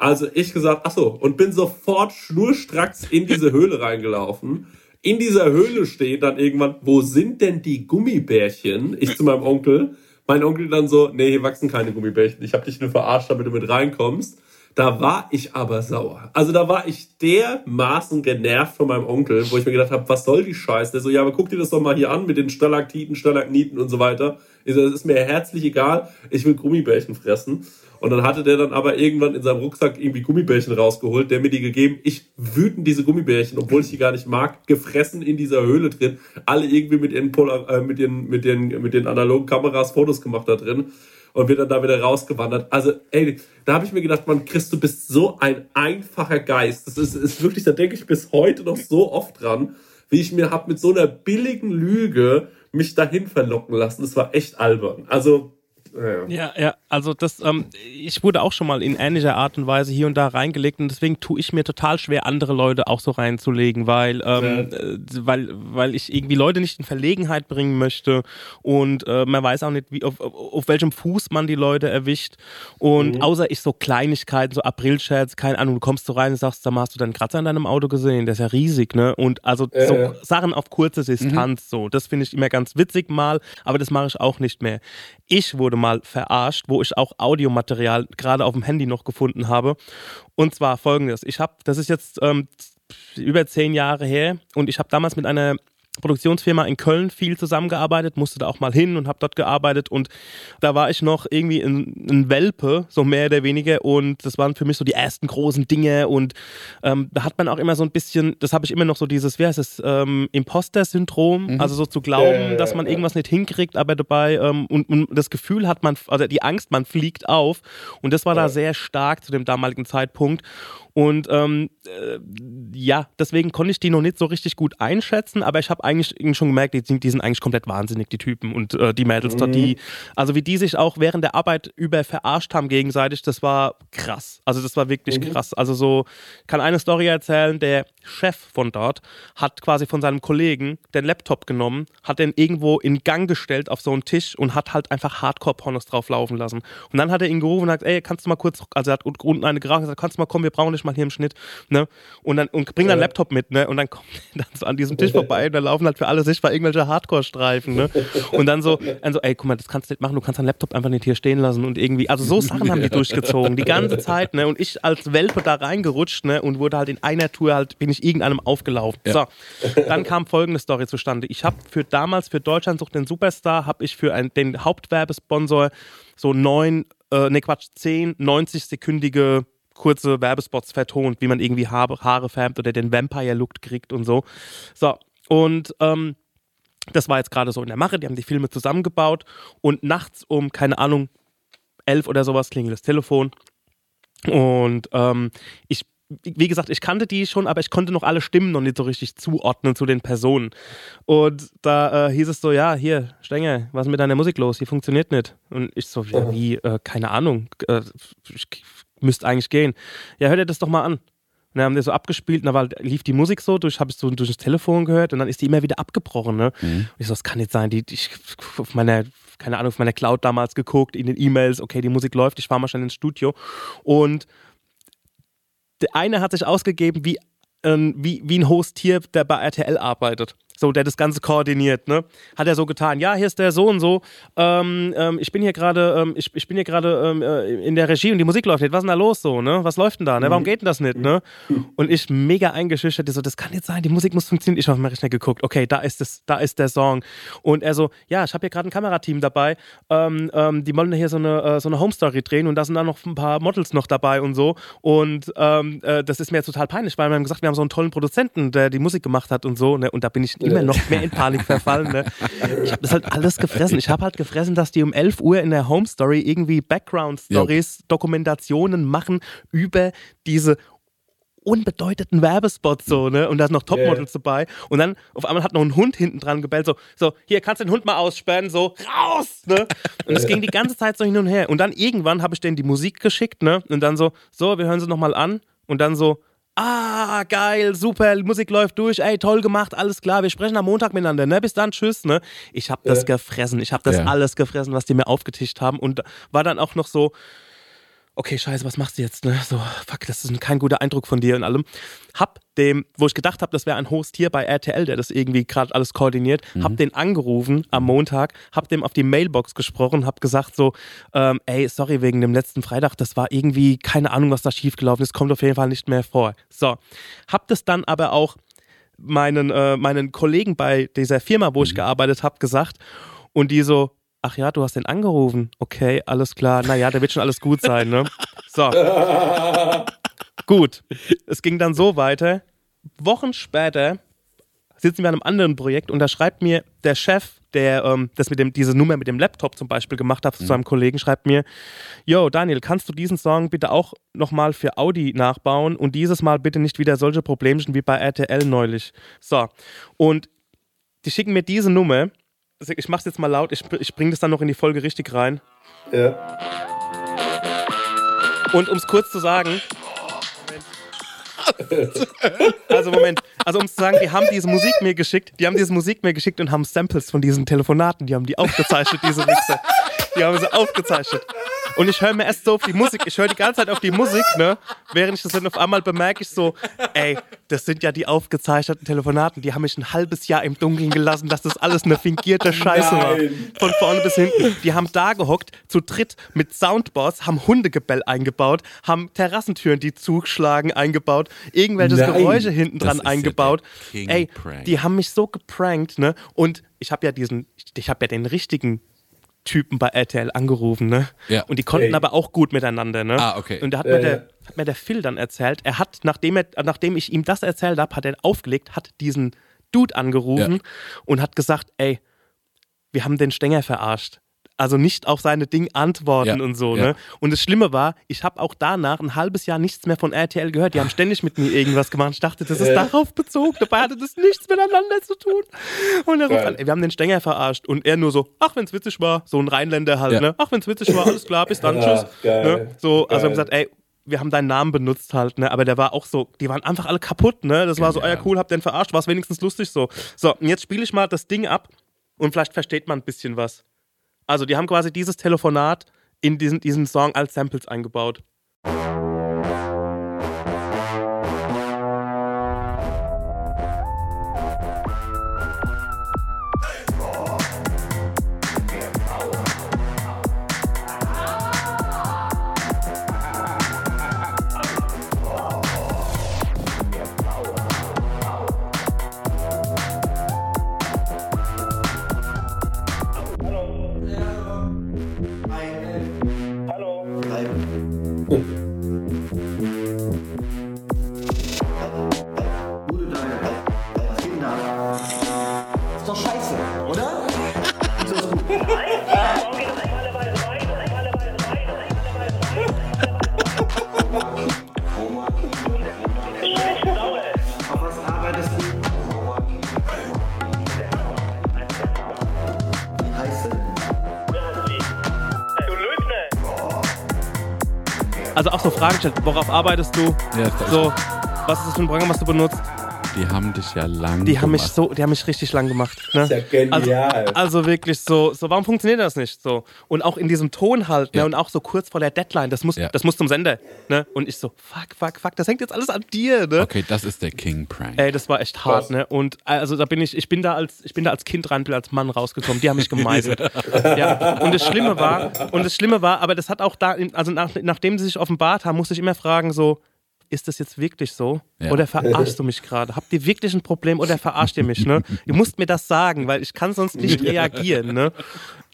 Also ich gesagt, ach so, und bin sofort schnurstracks in diese Höhle reingelaufen. In dieser Höhle steht dann irgendwann, wo sind denn die Gummibärchen? Ich zu meinem Onkel. Mein Onkel dann so, nee, hier wachsen keine Gummibärchen. Ich habe dich nur verarscht, damit du mit reinkommst. Da war ich aber sauer. Also da war ich dermaßen genervt von meinem Onkel, wo ich mir gedacht habe, was soll die Scheiße? Der so, ja, aber guck dir das doch mal hier an mit den Stalaktiten, Stalagniten und so weiter. Ich so, das ist mir herzlich egal. Ich will Gummibärchen fressen. Und dann hatte der dann aber irgendwann in seinem Rucksack irgendwie Gummibärchen rausgeholt, der mir die gegeben. Ich wütend diese Gummibärchen, obwohl ich die gar nicht mag, gefressen in dieser Höhle drin. Alle irgendwie mit ihren, Polar, äh, mit ihren, mit den, mit den analogen Kameras Fotos gemacht da drin und bin dann da wieder rausgewandert. Also, ey, da habe ich mir gedacht, man, Chris, du bist so ein einfacher Geist. Das ist, ist wirklich, da denke ich bis heute noch so oft dran, wie ich mir hab mit so einer billigen Lüge mich dahin verlocken lassen. Das war echt albern. Also, ja. Ja, ja, also das, ähm, ich wurde auch schon mal in ähnlicher Art und Weise hier und da reingelegt und deswegen tue ich mir total schwer, andere Leute auch so reinzulegen, weil, ähm, Ja. äh, weil, weil ich irgendwie Leute nicht in Verlegenheit bringen möchte und äh, man weiß auch nicht, wie, auf, auf, welchem Fuß man die Leute erwischt und Mhm. außer ich so Kleinigkeiten, so Aprilscherz, keine Ahnung, du kommst so rein und sagst, sag mal, hast du deinen Kratzer in deinem Auto gesehen? Der ist ja riesig, ne? Und also Ja, so ja. Sachen auf kurze Distanz, so, das finde ich immer ganz witzig mal, aber das mache ich auch nicht mehr. Ich wurde mal verarscht, wo ich auch Audiomaterial gerade auf dem Handy noch gefunden habe. Und zwar folgendes: Ich habe, das ist jetzt ähm, über zehn Jahre her und ich habe damals mit einer Produktionsfirma in Köln viel zusammengearbeitet, musste da auch mal hin und habe dort gearbeitet. Und da war ich noch irgendwie ein, ein, Welpe, so mehr oder weniger. Und das waren für mich so die ersten großen Dinge. Und ähm, da hat man auch immer so ein bisschen, das habe ich immer noch so dieses, wie heißt es, ähm, Imposter-Syndrom, mhm. also so zu glauben, ja, ja, dass man irgendwas nicht hinkriegt, aber dabei ähm, und, und, das Gefühl hat man, also die Angst, man fliegt auf. Und das war da sehr stark zu dem damaligen Zeitpunkt und ähm, äh, ja, deswegen konnte ich die noch nicht so richtig gut einschätzen, aber ich habe eigentlich schon gemerkt, die, die, sind eigentlich komplett wahnsinnig, die Typen und äh, die Mädels mhm. dort, die, also wie die sich auch während der Arbeit über verarscht haben gegenseitig, das war krass. Also das war wirklich mhm. krass. Also so, kann eine Story erzählen, der Chef von dort hat quasi von seinem Kollegen den Laptop genommen, hat den irgendwo in Gang gestellt auf so einen Tisch und hat halt einfach Hardcore-Pornos drauf laufen lassen. Und dann hat er ihn gerufen und gesagt, ey, kannst du mal kurz, also er hat unten eine geraucht und gesagt, kannst du mal kommen, wir brauchen dich mal hier im Schnitt, ne? Und dann und bring deinen Laptop mit, ne? Und dann kommt er dann so an diesem Tisch vorbei und da laufen halt für alle sichtbar irgendwelche Hardcore-Streifen, ne? Und dann so, dann so, ey, guck mal, das kannst du nicht machen, du kannst deinen Laptop einfach nicht hier stehen lassen und irgendwie, also so Sachen haben die durchgezogen, die ganze Zeit, ne? Und ich als Welpe da reingerutscht, ne? Und wurde halt in einer Tour halt, bin ich irgendeinem aufgelaufen. Ja. So, dann kam folgende Story zustande. Ich habe für damals für Deutschland sucht den Superstar, habe ich für ein, den Hauptwerbesponsor so neun, äh, ne Quatsch, zehn 90-sekündige kurze Werbespots vertont, wie man irgendwie Haare, Haare färbt oder den Vampire-Look kriegt und so. So, und ähm, das war jetzt gerade so in der Mache, die haben die Filme zusammengebaut und nachts um, keine Ahnung, elf oder sowas klingelt das Telefon und ähm, ich wie gesagt, ich kannte die schon, aber ich konnte noch alle Stimmen noch nicht so richtig zuordnen zu den Personen. Und da äh, hieß es so, ja, hier, Stenger, was ist mit deiner Musik los? Die funktioniert nicht. Und ich so, ja, wie, äh, keine Ahnung, äh, ich müsste eigentlich gehen. Ja, hört ihr das doch mal an. Und dann haben die so abgespielt und da war, lief die Musik so, durch, habe ich so durch das Telefon gehört und dann ist die immer wieder abgebrochen. Ne? Mhm. Und ich so, das kann nicht sein. Die, die, ich auf meiner, keine Ahnung, auf meiner Cloud damals geguckt, in den E-Mails, okay, die Musik läuft, ich fahre mal schnell ins Studio. Und der eine hat sich ausgegeben wie, ähm, wie, wie ein Host hier, der bei RTL arbeitet so der das Ganze koordiniert, ne? Hat er so getan, ja, hier ist der so und so, ähm, ähm, ich bin hier gerade, ähm, ich, ich bin hier gerade ähm, äh, in der Regie und die Musik läuft nicht, was ist denn da los so, ne? Was läuft denn da, ne? Warum mhm. geht denn das nicht, ne? Und ich mega eingeschüchtert, so, das kann nicht sein, die Musik muss funktionieren. Ich habe auf meinen Rechner geguckt, okay, da ist es, da ist der Song. Und er so, ja, ich habe hier gerade ein Kamerateam dabei, ähm, ähm, die wollen hier so eine, äh, so eine Home-Story drehen und da sind dann noch ein paar Models noch dabei und so. Und äh, das ist mir jetzt total peinlich, weil wir haben gesagt, wir haben so einen tollen Produzenten, der die Musik gemacht hat und so, ne? Und da bin ich immer noch mehr in Panik verfallen. Ne? Ich habe das halt alles gefressen. Ich habe halt gefressen, dass die um 11 Uhr in der Home Story irgendwie Background-Stories, Dokumentationen machen über diese unbedeuteten Werbespots so, ne? Und da sind noch Topmodels yeah. dabei. Und dann auf einmal hat noch ein Hund hinten dran gebellt, so, so, hier kannst du den Hund mal aussperren, so, raus, ne? Und es ging die ganze Zeit so hin und her. Und dann irgendwann habe ich denen die Musik geschickt, ne? Und dann so, so, wir hören sie nochmal an. Und dann so, ah, geil, super, Musik läuft durch, ey, toll gemacht, alles klar, wir sprechen am Montag miteinander, ne? Bis dann, tschüss, ne? Ich habe das ja. gefressen, ich habe das ja. alles gefressen, was die mir aufgetischt haben und war dann auch noch so, okay, scheiße, was machst du jetzt? Ne? So, fuck, das ist kein guter Eindruck von dir und allem. Hab dem, wo ich gedacht habe, das wäre ein Host hier bei RTL, der das irgendwie gerade alles koordiniert, mhm. hab den angerufen am Montag, hab dem auf die Mailbox gesprochen, hab gesagt so, ähm, ey, sorry wegen dem letzten Freitag, das war irgendwie, keine Ahnung, was da schiefgelaufen ist, kommt auf jeden Fall nicht mehr vor. So, hab das dann aber auch meinen, äh, meinen Kollegen bei dieser Firma, wo ich mhm. gearbeitet habe, gesagt und die so, ach ja, du hast den angerufen. Okay, alles klar. Naja, da wird schon alles gut sein, ne? So. gut. Es ging dann so weiter. Wochen später sitzen wir an einem anderen Projekt und da schreibt mir der Chef, der ähm, das mit dem, diese Nummer mit dem Laptop zum Beispiel gemacht hat, mhm. zu einem Kollegen, schreibt mir, yo, Daniel, kannst du diesen Song bitte auch nochmal für Audi nachbauen und dieses Mal bitte nicht wieder solche Problemchen wie bei RTL neulich. So. Und die schicken mir diese Nummer ich mach's jetzt mal laut, ich, ich bringe das dann noch in die Folge richtig rein. Ja. Und um es kurz zu sagen. Also Moment, also um zu sagen, die haben diese Musik mir geschickt, die haben diese Musik mir geschickt und haben Samples von diesen Telefonaten, die haben die aufgezeichnet, diese Mixer. Die haben sie aufgezeichnet. Und ich höre mir erst so auf die Musik, ich höre die ganze Zeit auf die Musik, ne? Während ich das dann auf einmal bemerke ich so, ey, das sind ja die aufgezeichneten Telefonaten, die haben mich ein halbes Jahr im Dunkeln gelassen, dass das alles eine fingierte Scheiße war. Nein. Von vorne bis hinten. Die haben da gehockt, zu dritt mit Soundboards, haben Hundegebell eingebaut, haben Terrassentüren, die zuschlagen, eingebaut, irgendwelche Nein. Geräusche hinten dran ja eingebaut. King Ey, die haben mich so geprankt, ne? Und ich habe ja diesen, ich habe ja den richtigen Typen bei RTL angerufen, ne? Ja. Und die konnten Ey. aber auch gut miteinander, ne? Ah, okay. Und da hat, Ja, mir der, ja. hat mir der Phil dann erzählt, er hat, nachdem, er, nachdem ich ihm das erzählt habe, hat er aufgelegt, hat diesen Dude angerufen Ja. und hat gesagt, ey, wir haben den Stenger verarscht. Also nicht auf seine Ding antworten Ja, und so, ja. ne? Und das Schlimme war, ich habe auch danach ein halbes Jahr nichts mehr von RTL gehört. Die haben ständig mit mir irgendwas gemacht. Ich dachte, das ist Ja. darauf bezogen. Dabei hatte das nichts miteinander zu tun. Und er ruft an, ey, wir haben den Stenger verarscht. Und er nur so, ach, wenn's witzig war. So ein Rheinländer halt, Ja. ne? Ach, wenn's witzig war, alles klar, bis dann, tschüss. Ne? So, also haben gesagt, ey, wir haben deinen Namen benutzt halt, ne? Aber der war auch so, die waren einfach alle kaputt, ne? Das war so, ah ja, cool, hab den verarscht, war wenigstens lustig so. So, und jetzt spiele ich mal das Ding ab und vielleicht versteht man ein bisschen was. Also, die haben quasi dieses Telefonat in diesen, diesen Song als Samples eingebaut. Also auch so Fragen gestellt, worauf arbeitest du? Ja, So, was ist das für ein Programm, was du benutzt? Die haben dich ja lang Die haben mich gemacht. so, die haben mich richtig lang gemacht. Ne? Ist ja genial. Also, also wirklich so, so, warum funktioniert das nicht so? Und auch in diesem Ton halt, ne? Ja. Und auch so kurz vor der Deadline, das muss, Ja. das muss zum Sender, ne? Und ich so, fuck, fuck, fuck, das hängt jetzt alles an dir, ne? Okay, das ist der King Prank. Ey, das war echt hart, ne? Und also da bin ich, ich bin da als, ich bin da als Kind rein, bin als Mann rausgekommen. Die haben mich gemeißelt. ja. Und das Schlimme war, und das Schlimme war, aber das hat auch da, also nach, nachdem sie sich offenbart haben, musste ich immer fragen, so, ist das jetzt wirklich so? Ja. Oder verarschst du mich gerade? Habt ihr wirklich ein Problem oder verarscht ihr mich, ne? Ihr müsst mir das sagen, weil ich kann sonst nicht reagieren, ne?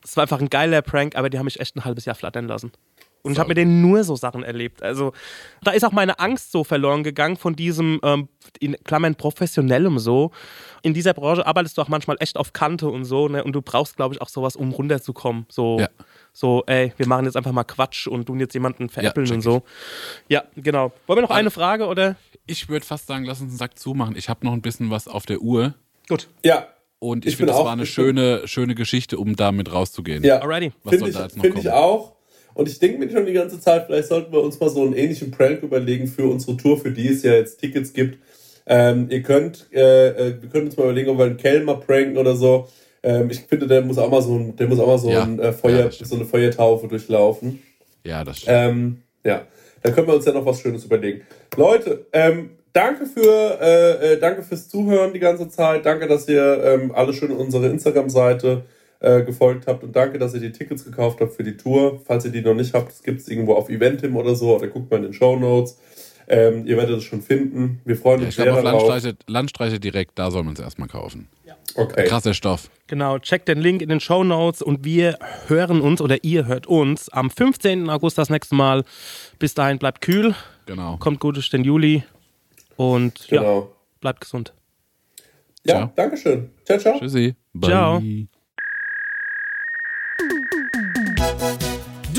Das war einfach ein geiler Prank, aber die haben mich echt ein halbes Jahr flattern lassen. Und ich habe mit denen nur so Sachen erlebt. Also da ist auch meine Angst so verloren gegangen von diesem, ähm, in Klammern, professionellem so. In dieser Branche arbeitest du auch manchmal echt auf Kante und so, ne? Und du brauchst, glaube ich, auch sowas, um runterzukommen. So, Ja. so, ey, wir machen jetzt einfach mal Quatsch und tun jetzt jemanden veräppeln check und so. Ja, genau. Wollen wir noch eine Frage oder? Ich würde fast sagen, lass uns einen Sack zumachen. Ich habe noch ein bisschen was auf der Uhr. Gut. ja, Und ich, Ich finde, das auch- war eine ich schöne, schöne Geschichte, um damit rauszugehen. ja. Alrighty. Was Finde soll ich, da jetzt noch find ich kommen? auch. Und ich denke mir schon die ganze Zeit, vielleicht sollten wir uns mal so einen ähnlichen Prank überlegen für unsere Tour, für die es ja jetzt Tickets gibt. Ähm, ihr könnt, äh, äh, wir können uns mal überlegen, ob wir einen Kellner pranken oder so. Ähm, ich finde, der muss auch mal so ein, der muss auch mal so, Ja. ein, äh, Feuer, Ja, so eine Feuertaufe durchlaufen. Ja, das stimmt. Ähm, ja, da können wir uns ja noch was Schönes überlegen. Leute, ähm, danke für äh, äh, danke fürs Zuhören die ganze Zeit. Danke, dass ihr ähm, alle schön unsere Instagram-Seite äh, gefolgt habt und danke, dass ihr die Tickets gekauft habt für die Tour. Falls ihr die noch nicht habt, das gibt es irgendwo auf Eventim oder so oder guckt mal in den Show Notes. Ähm, ihr werdet es schon finden. Wir freuen Ja, uns ich glaube, sehr auf darauf. Landstreiche, Landstreiche direkt, da soll man es erstmal kaufen. Okay. Krasser Stoff. Genau, checkt den Link in den Show Notes und wir hören uns oder ihr hört uns am 15. August das nächste Mal. Bis dahin bleibt kühl, Genau. kommt gut durch den Juli und ja, Genau. bleibt gesund. Ja, Ciao. Dankeschön. Ciao, ciao. Tschüssi. Bye. Ciao.